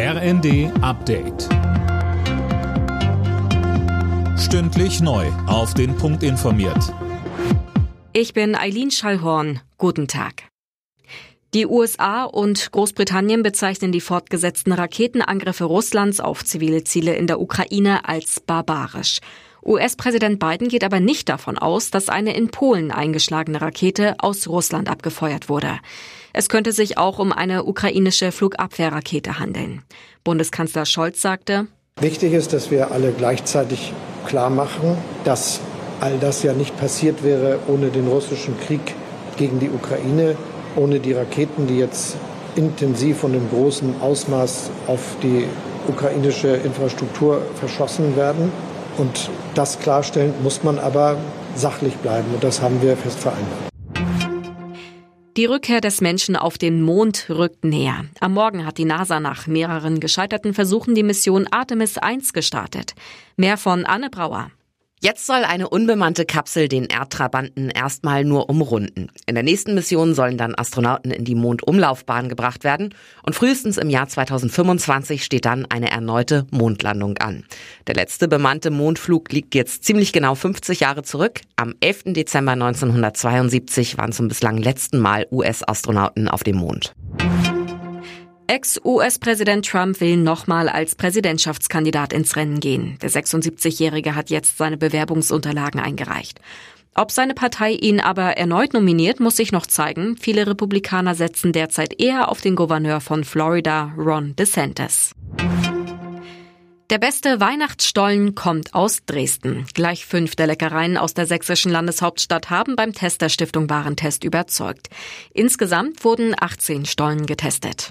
RND Update. Stündlich neu. Auf den Punkt informiert. Ich bin Eileen Schallhorn. Guten Tag. Die USA und Großbritannien bezeichnen die fortgesetzten Raketenangriffe Russlands auf zivile Ziele in der Ukraine als barbarisch. US-Präsident Biden geht aber nicht davon aus, dass eine in Polen eingeschlagene Rakete aus Russland abgefeuert wurde. Es könnte sich auch um eine ukrainische Flugabwehrrakete handeln. Bundeskanzler Scholz sagte, Wichtig ist, dass wir alle gleichzeitig klar machen, dass all das ja nicht passiert wäre ohne den russischen Krieg gegen die Ukraine, ohne die Raketen, die jetzt intensiv und im großen Ausmaß auf die ukrainische Infrastruktur verschossen werden. Und das klarstellen muss man aber sachlich bleiben. Und das haben wir fest vereinbart. Die Rückkehr des Menschen auf den Mond rückt näher. Am Morgen hat die NASA nach mehreren gescheiterten Versuchen die Mission Artemis 1 gestartet. Mehr von Anne Brauer. Jetzt soll eine unbemannte Kapsel den Erdtrabanten erstmal nur umrunden. In der nächsten Mission sollen dann Astronauten in die Mondumlaufbahn gebracht werden und frühestens im Jahr 2025 steht dann eine erneute Mondlandung an. Der letzte bemannte Mondflug liegt jetzt ziemlich genau 50 Jahre zurück. Am 11. Dezember 1972 waren zum bislang letzten Mal US-Astronauten auf dem Mond. Ex-US-Präsident Trump will nochmal als Präsidentschaftskandidat ins Rennen gehen. Der 76-Jährige hat jetzt seine Bewerbungsunterlagen eingereicht. Ob seine Partei ihn aber erneut nominiert, muss sich noch zeigen. Viele Republikaner setzen derzeit eher auf den Gouverneur von Florida, Ron DeSantis. Der beste Weihnachtsstollen kommt aus Dresden. Gleich fünf der Leckereien aus der sächsischen Landeshauptstadt haben beim Test Stiftung Warentest überzeugt. Insgesamt wurden 18 Stollen getestet.